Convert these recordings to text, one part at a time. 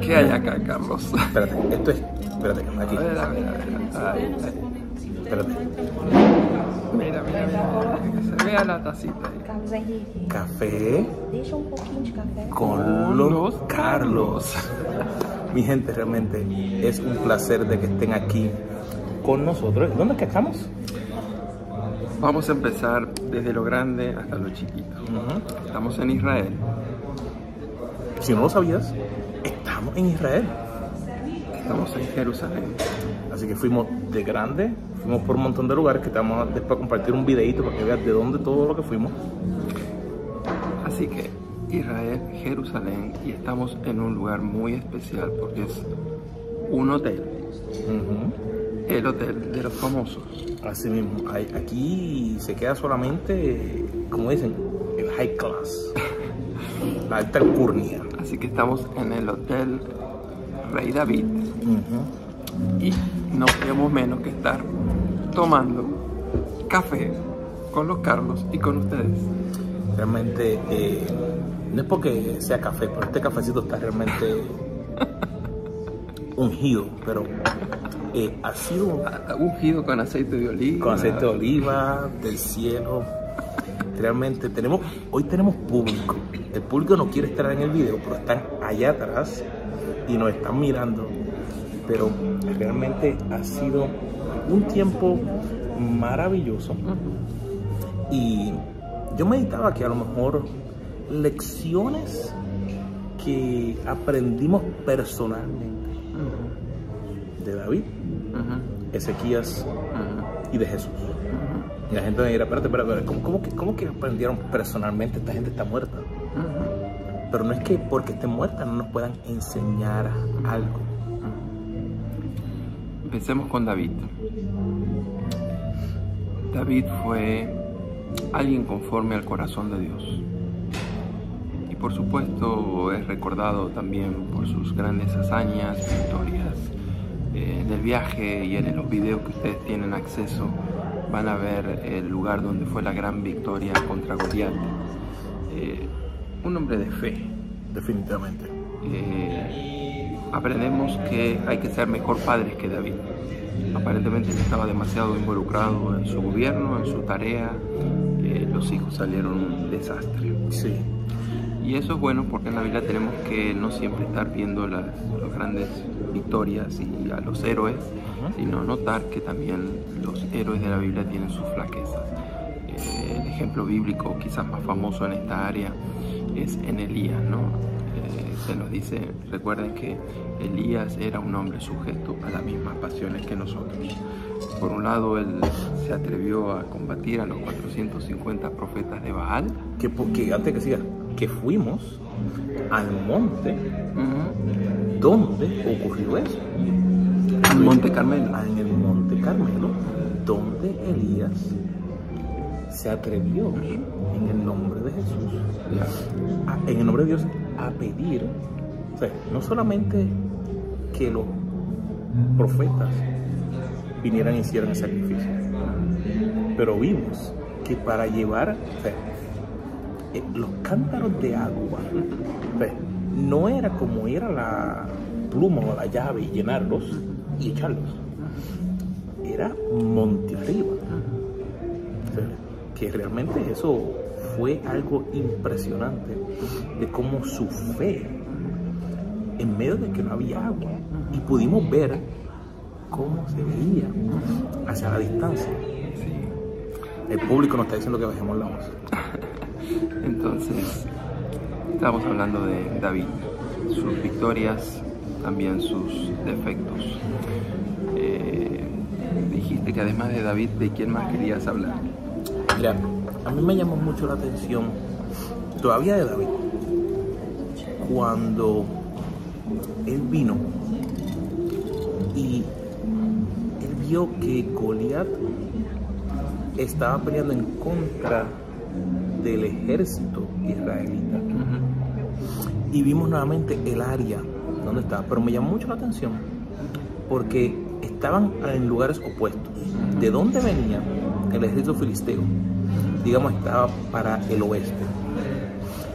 ¿Qué hay acá, Carlos? Espérate, esto es... Espérate, aquí. A ver, a ver, a ver. Ahí, ahí. Espérate. Mira, mira, mira. Que se vea la tacita ahí. Café um pouquinho de café. con los Carlos. Mi gente, realmente es un placer de que estén aquí con nosotros. ¿Dónde es que estamos? Vamos a empezar desde lo grande hasta lo chiquito. Estamos en Israel. Si no lo sabías, estamos en Israel. Estamos en Jerusalén. Así que fuimos de grande, fuimos por un montón de lugares que te vamos a después compartir un videito para que veas de dónde todo lo que fuimos. Así que Israel, Jerusalén y estamos en un lugar muy especial porque es un hotel. El hotel de los famosos. Así mismo, aquí se queda solamente, como dicen, el high class, la alta alcurnia. Así que estamos en el hotel Rey David y no podemos menos que estar tomando café con los Carlos y con ustedes. Realmente, eh, no es porque sea café, pero este cafecito está realmente ungido, pero eh, ha sido Ungido con aceite de oliva. con aceite de oliva, del cielo. Realmente tenemos, hoy tenemos público. El público no quiere estar en el video, pero están allá atrás y nos están mirando. Pero realmente ha sido un tiempo maravilloso. Y yo meditaba que a lo mejor lecciones que aprendimos personalmente de David, Ujú, Ezequías ujú, y de Jesús. Y la gente me dirá, espérate, espérate, espérate, ¿cómo, cómo que, cómo que aprendieron personalmente? Esta gente está muerta. Pero no es que porque esté muerta no nos puedan enseñar algo. Empecemos con David. David fue alguien conforme al corazón de Dios. Y por supuesto es recordado también por sus grandes hazañas, victorias. Eh, en el viaje y en los videos que ustedes tienen acceso van a ver el lugar donde fue la gran victoria contra Goliat. Eh, un hombre de fe, Definitivamente. eh, aprendemos que hay que ser mejor padres que David. Aparentemente estaba demasiado involucrado en su gobierno, en su tarea. eh, los hijos salieron un desastre. Sí. Y eso es bueno porque en la Biblia tenemos que no siempre estar viendo las, las grandes victorias y a los héroes, sino notar que también los héroes de la Biblia tienen sus flaquezas. El ejemplo bíblico quizás más famoso en esta área es en Elías, ¿no? Eh, se nos dice, recuerden que Elías era un hombre sujeto a las mismas pasiones que nosotros. Por un lado, él se atrevió a combatir a los 450 profetas de Baal, Que, porque antes que siga, que fuimos al monte Ujú. donde ocurrió eso. al Monte Carmelo. En el monte Carmelo, donde Elías se atrevió en el nombre de Jesús a- en el nombre de Dios a pedir, no solamente que los profetas vinieran y hicieran el sacrificio, pero vimos que para llevar eh, los cántaros de agua, no era como era la pluma o la llave y llenarlos y echarlos, era monte arriba. Que realmente eso fue algo impresionante de cómo su fe en medio de que no había agua y pudimos ver cómo se veía hacia la distancia. El público nos está diciendo que bajemos la voz. Entonces, estamos hablando de David, sus victorias, también sus defectos. Eh, dijiste que además de David, ¿de quién más querías hablar? Mira, a mí me llamó mucho la atención, todavía de David, cuando él vino y él vio que Goliat estaba peleando en contra del ejército israelita. Y vimos nuevamente el área donde estaba, pero me llamó mucho la atención porque estaban en lugares opuestos. ¿De dónde venía el ejército filisteo? Digamos, estaba para el oeste.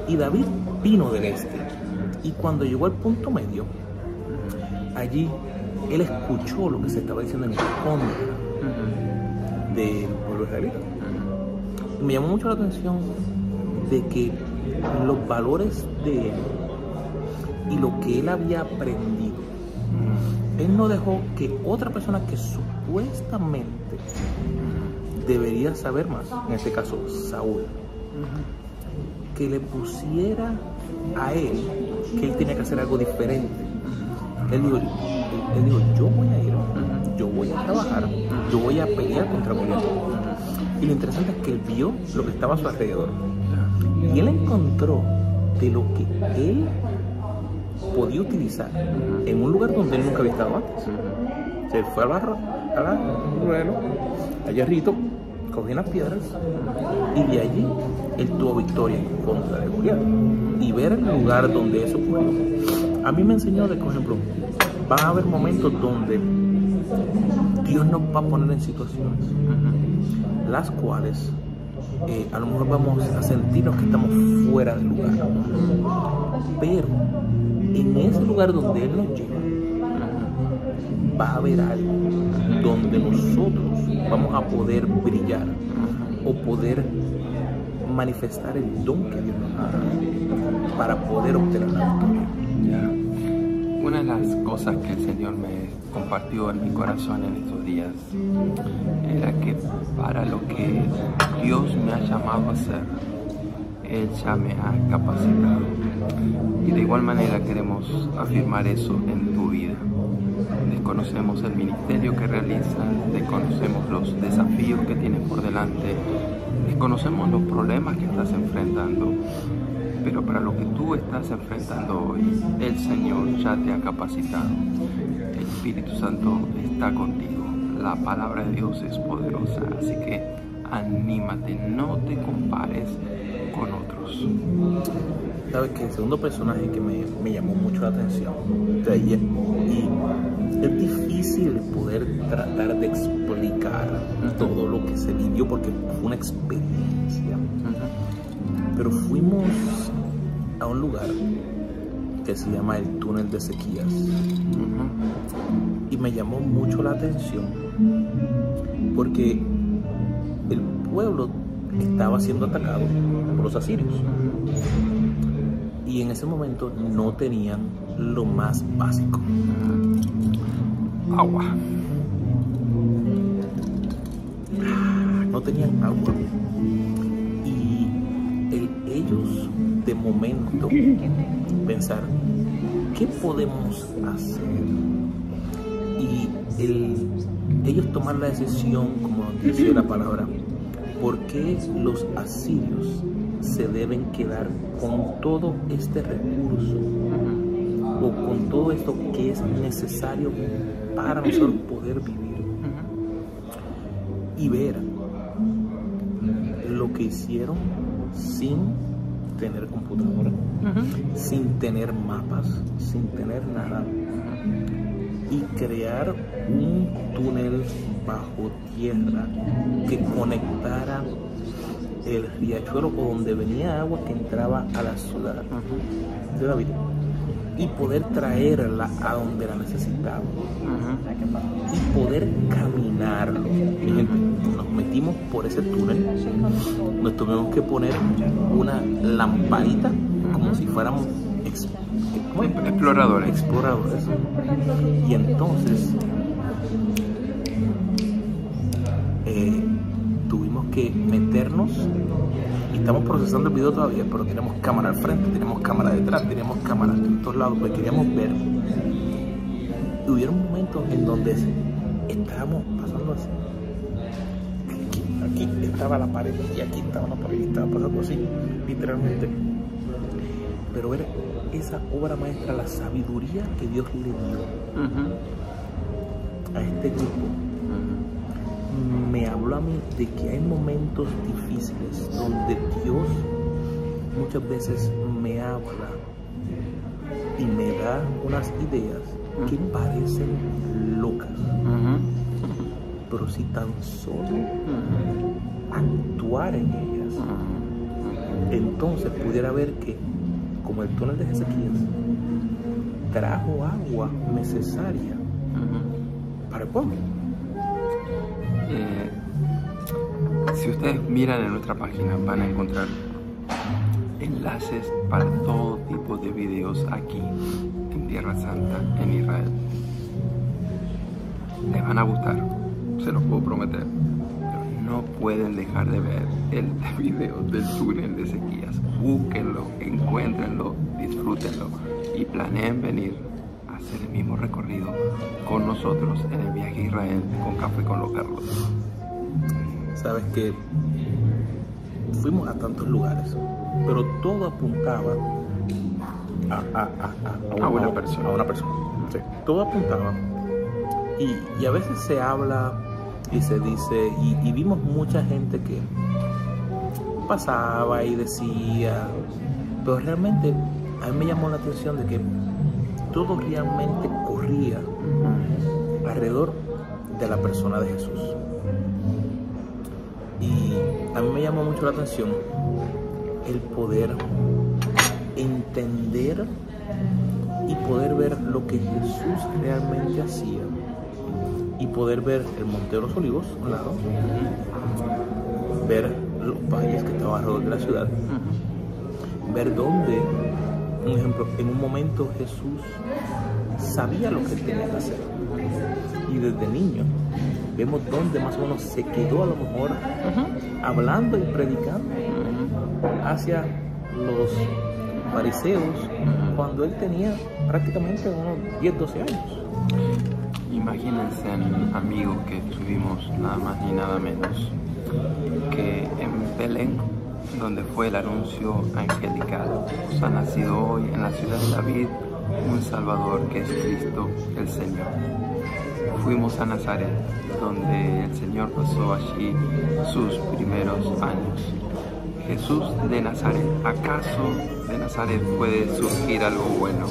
Y David vino del este. Y cuando llegó al punto medio, allí él escuchó lo que se estaba diciendo en contra del pueblo israelita. Y me llamó mucho la atención de que los valores de él y lo que él había aprendido, él no dejó que otra persona que supuestamente debería saber más, en este caso Saúl, que le pusiera a él que él tenía que hacer algo diferente. Él dijo, él, dijo, yo voy a ir, yo voy a trabajar, yo voy a pelear contra Goliat. Y lo interesante es que él vio lo que estaba a su alrededor. Y él encontró de lo que él podía utilizar en un lugar donde él nunca había estado antes. Se fue al barro, al ruelo, allá arriba, cogió unas piedras y de allí él tuvo victoria en contra de Goliat. Y ver el lugar donde eso ocurrió. A mí me enseñó de que, por ejemplo, van a haber momentos donde Dios nos va a poner en situaciones las cuales eh, a lo mejor vamos a sentirnos que estamos fuera del lugar. Pero en ese lugar donde Él nos lleva, va a haber algo donde nosotros vamos a poder brillar o poder manifestar el don que Dios nos ha dado para poder obtener la victoria. Una de las cosas que el Señor me compartió en mi corazón en estos días era que para lo que Dios me ha llamado a hacer, Él ya me ha capacitado. Y de igual manera queremos afirmar eso en tu vida. Desconocemos el ministerio que realizas, desconocemos los desafíos que tienes por delante, desconocemos los problemas que estás enfrentando, pero para lo que tú estás enfrentando hoy, el Señor ya te ha capacitado. El Espíritu Santo está contigo. La palabra de Dios es poderosa, así que anímate, no te compares con otros. Sabes que el segundo personaje que me, me llamó mucho la atención, y, y es difícil poder tratar de explicar todo lo que se vivió porque fue una experiencia. Pero fuimos a un lugar que se llama el túnel de sequías. Y me llamó mucho la atención porque el pueblo estaba siendo atacado por los asirios. Y en ese momento no tenían lo más básico. Agua. no tenían agua. Y el- ellos de momento pensar, ¿qué podemos hacer? Y el- ellos tomar la decisión, como dice la palabra, ¿por qué los asirios se deben quedar con todo este recurso o con todo esto que es necesario para nosotros poder vivir? y ver lo que hicieron sin tener computadora, sin tener mapas, sin tener nada, y crear un túnel bajo tierra que conectara el riachuelo o donde venía agua que entraba a la ciudad. De David y poder traerla a donde la necesitaba y poder caminarlo. Mi gente, nos metimos por ese túnel, nos tuvimos que poner una lamparita como si fuéramos. Exploradores. exploradores. Y entonces que meternos y estamos procesando el video todavía, pero tenemos cámara al frente, tenemos cámara detrás, tenemos cámara en todos lados, porque queríamos ver. Y hubieron momentos en donde estábamos pasando así. Aquí, aquí estaba la pared y aquí estaba la pared y estaba pasando así, literalmente. Pero ver esa obra maestra, la sabiduría que Dios le dio a este grupo, me habló a mí de que hay momentos difíciles donde Dios muchas veces me habla y me da unas ideas que parecen locas, pero si tan solo actuar en ellas, entonces pudiera ver que como el túnel de Ezequías, trajo agua necesaria para el pueblo. Eh, si ustedes miran en nuestra página van a encontrar enlaces para todo tipo de videos aquí en Tierra Santa, en Israel. Les van a gustar, se los puedo prometer. No pueden dejar de ver el video del túnel de Ezequías. Búsquenlo, encuéntrenlo, disfrútenlo y planeen venir hacer el mismo recorrido con nosotros en el viaje a Israel con Café con los Carlos. Sabes que fuimos a tantos lugares, pero todo apuntaba a, a- a- a- A una persona. A una persona. Sí, todo apuntaba. Y, y a veces se habla y se dice, y, y vimos mucha gente que pasaba y decía, pero realmente a mí me llamó la atención de que todo realmente corría alrededor de la persona de Jesús. Y a mí me llamó mucho la atención el poder entender y poder ver lo que Jesús realmente hacía y poder ver el Monte de los Olivos, un lado, ver los valles que estaban alrededor de la ciudad, ver dónde, un ejemplo, en un momento Jesús sabía lo que tenía que hacer. Y desde niño vemos dónde más o menos se quedó a lo mejor hablando y predicando hacia los fariseos cuando él tenía prácticamente unos 10, 12 años. Imagínense, amigos, que estuvimos nada más ni nada menos que en Belén, donde fue el anuncio angelical. Os ha nacido hoy en la ciudad de David un Salvador que es Cristo el Señor. Fuimos a Nazaret, donde el Señor pasó allí sus primeros años. Jesús de Nazaret, ¿acaso de Nazaret puede surgir algo bueno?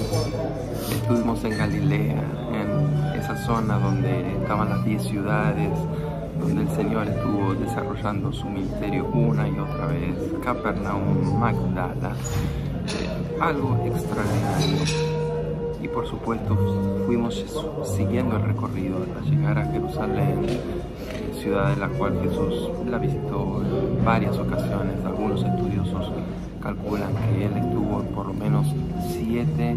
Estuvimos en Galilea, en esa zona donde estaban las diez ciudades, donde el Señor estuvo desarrollando su ministerio una y otra vez. Capernaum, Magdala, eh, algo extraordinario. Y por supuesto fuimos siguiendo el recorrido hasta llegar a Jerusalén, ciudad en la cual Jesús la visitó en varias ocasiones. Algunos estudiosos calculan que él estuvo en por lo menos siete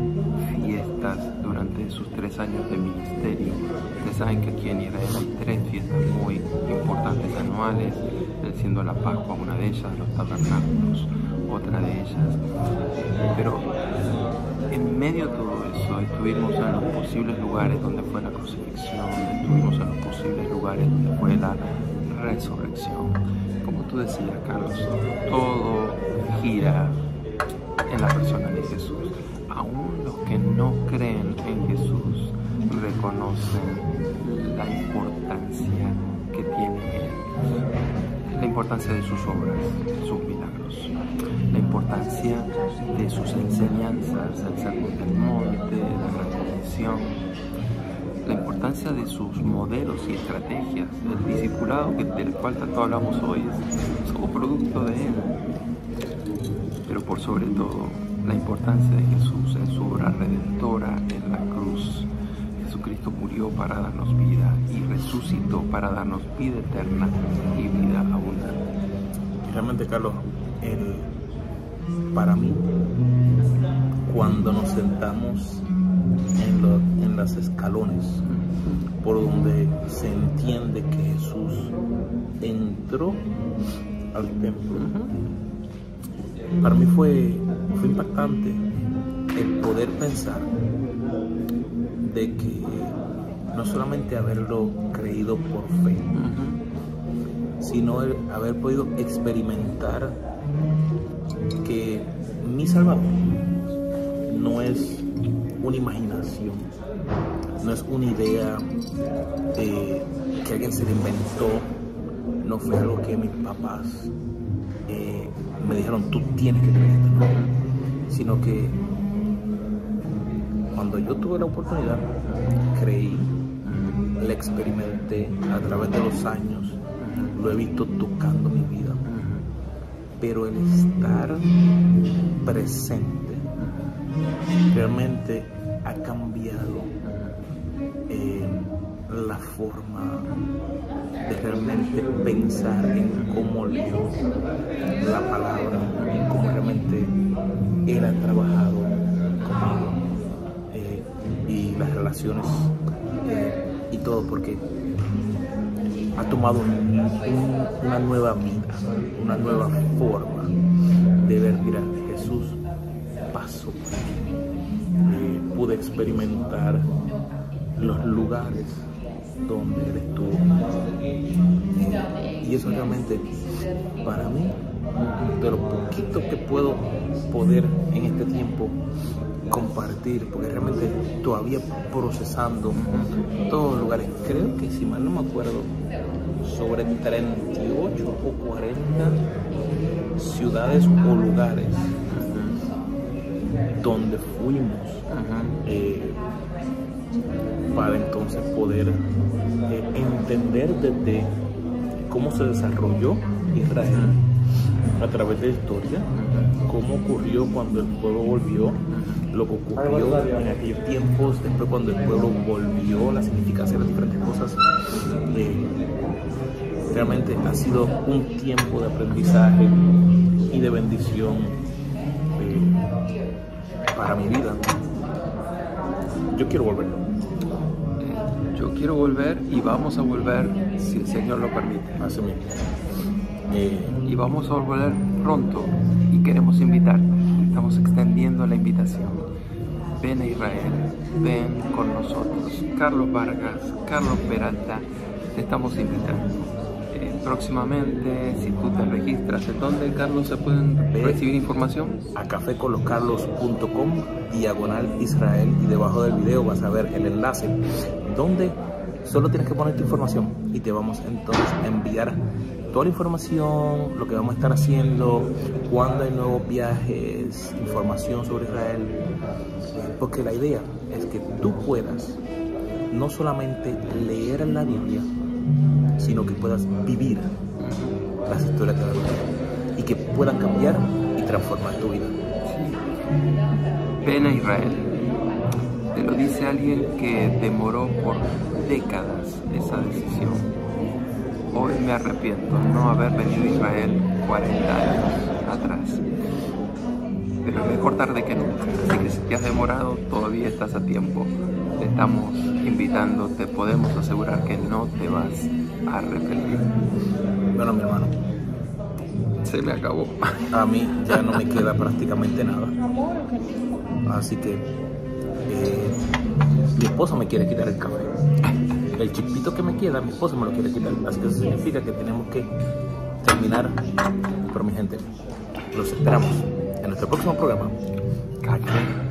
fiestas durante sus tres años de ministerio. Ustedes saben que aquí en Israel hay tres fiestas muy importantes anuales, siendo la Pascua una de ellas, los tabernáculos otra de ellas. Pero en medio de todo eso estuvimos en los posibles lugares donde fue la crucifixión, estuvimos en los posibles lugares donde fue la resurrección. Como tú decías, Carlos, todo gira en la persona de Jesús. Aún los que no creen en Jesús reconocen la importancia que tiene Él, la importancia de sus obras, sus milagros, la importancia de sus enseñanzas, el sermón del monte, la gran la importancia de sus modelos y estrategias, el discipulado que- del cual tanto hablamos hoy es como producto de él, pero por sobre todo la importancia de Jesús en su obra redentora en la cruz. Jesucristo murió para darnos vida y resucitó para darnos vida eterna y vida abundante. Realmente, Carlos, el- para mí, cuando nos sentamos en, lo- en las escalones por donde se entiende que Jesús entró al templo, para mí fue, fue impactante el poder pensar de que no solamente haberlo creído por fe, sino haber podido experimentar que mi Salvador no es una imaginación, no es una idea que alguien se le inventó, no fue algo que mis papás eh, me dijeron, tú tienes que creer sino que cuando yo tuve la oportunidad, creí, la experimenté a través de los años, lo he visto tocando mi vida, pero el estar presente realmente ha cambiado eh, la forma de realmente pensar en cómo leo la palabra, en cómo realmente él ha trabajado las relaciones y todo, porque ha tomado un- un- una nueva vida, una nueva forma de ver, mira, Jesús pasó. Eh, pude experimentar los lugares donde Él estuvo. Eh, y eso realmente, para mí, de lo poquito que puedo poder en este tiempo compartir, porque realmente todavía procesando todos los lugares. Creo que si mal no me acuerdo, sobre 38 o 40 ciudades o lugares donde fuimos eh, para entonces poder eh, entender desde cómo se desarrolló Israel a través de la historia, cómo ocurrió cuando el pueblo volvió, lo que ocurrió en aquellos tiempos, después cuando el pueblo volvió, la significación de las diferentes cosas. eh, realmente ha sido un tiempo de aprendizaje y de bendición eh, para mi vida. Yo quiero volver. Yo quiero volver y vamos a volver si el Señor lo permite. Así mismo. Eh, Y vamos a volver pronto y queremos invitar. Estamos extendiendo la invitación. Ven a Israel, ven con nosotros. Carlos Vargas, Carlos Peralta, te estamos invitando. Eh, próximamente, si tú te registras, ¿en dónde, Carlos, se pueden recibir información? a caféconloscarlos.com diagonal Israel y debajo del video vas a ver el enlace donde solo tienes que poner tu información y te vamos entonces a enviar toda la información, lo que vamos a estar haciendo, cuándo hay nuevos viajes, información sobre Israel, porque la idea es que tú puedas no solamente leer la Biblia, sino que puedas vivir las historias de la Biblia y que puedan cambiar y transformar tu vida. Ven a Israel. Te lo dice alguien que demoró por décadas esa decisión. Hoy me arrepiento no haber venido a Israel 40 años atrás. Pero es mejor tarde que nunca. Así que si te has demorado, todavía estás a tiempo. Te estamos invitando, te podemos asegurar que no te vas a arrepentir. Bueno, mi hermano, Se me acabó. a mí ya no me queda prácticamente nada. Así que eh, mi esposa me quiere quitar el café. El chipito que me queda, mi esposa me lo quiere quitar. Así que eso significa que tenemos que terminar. Pero mi gente, los esperamos en nuestro próximo programa. Café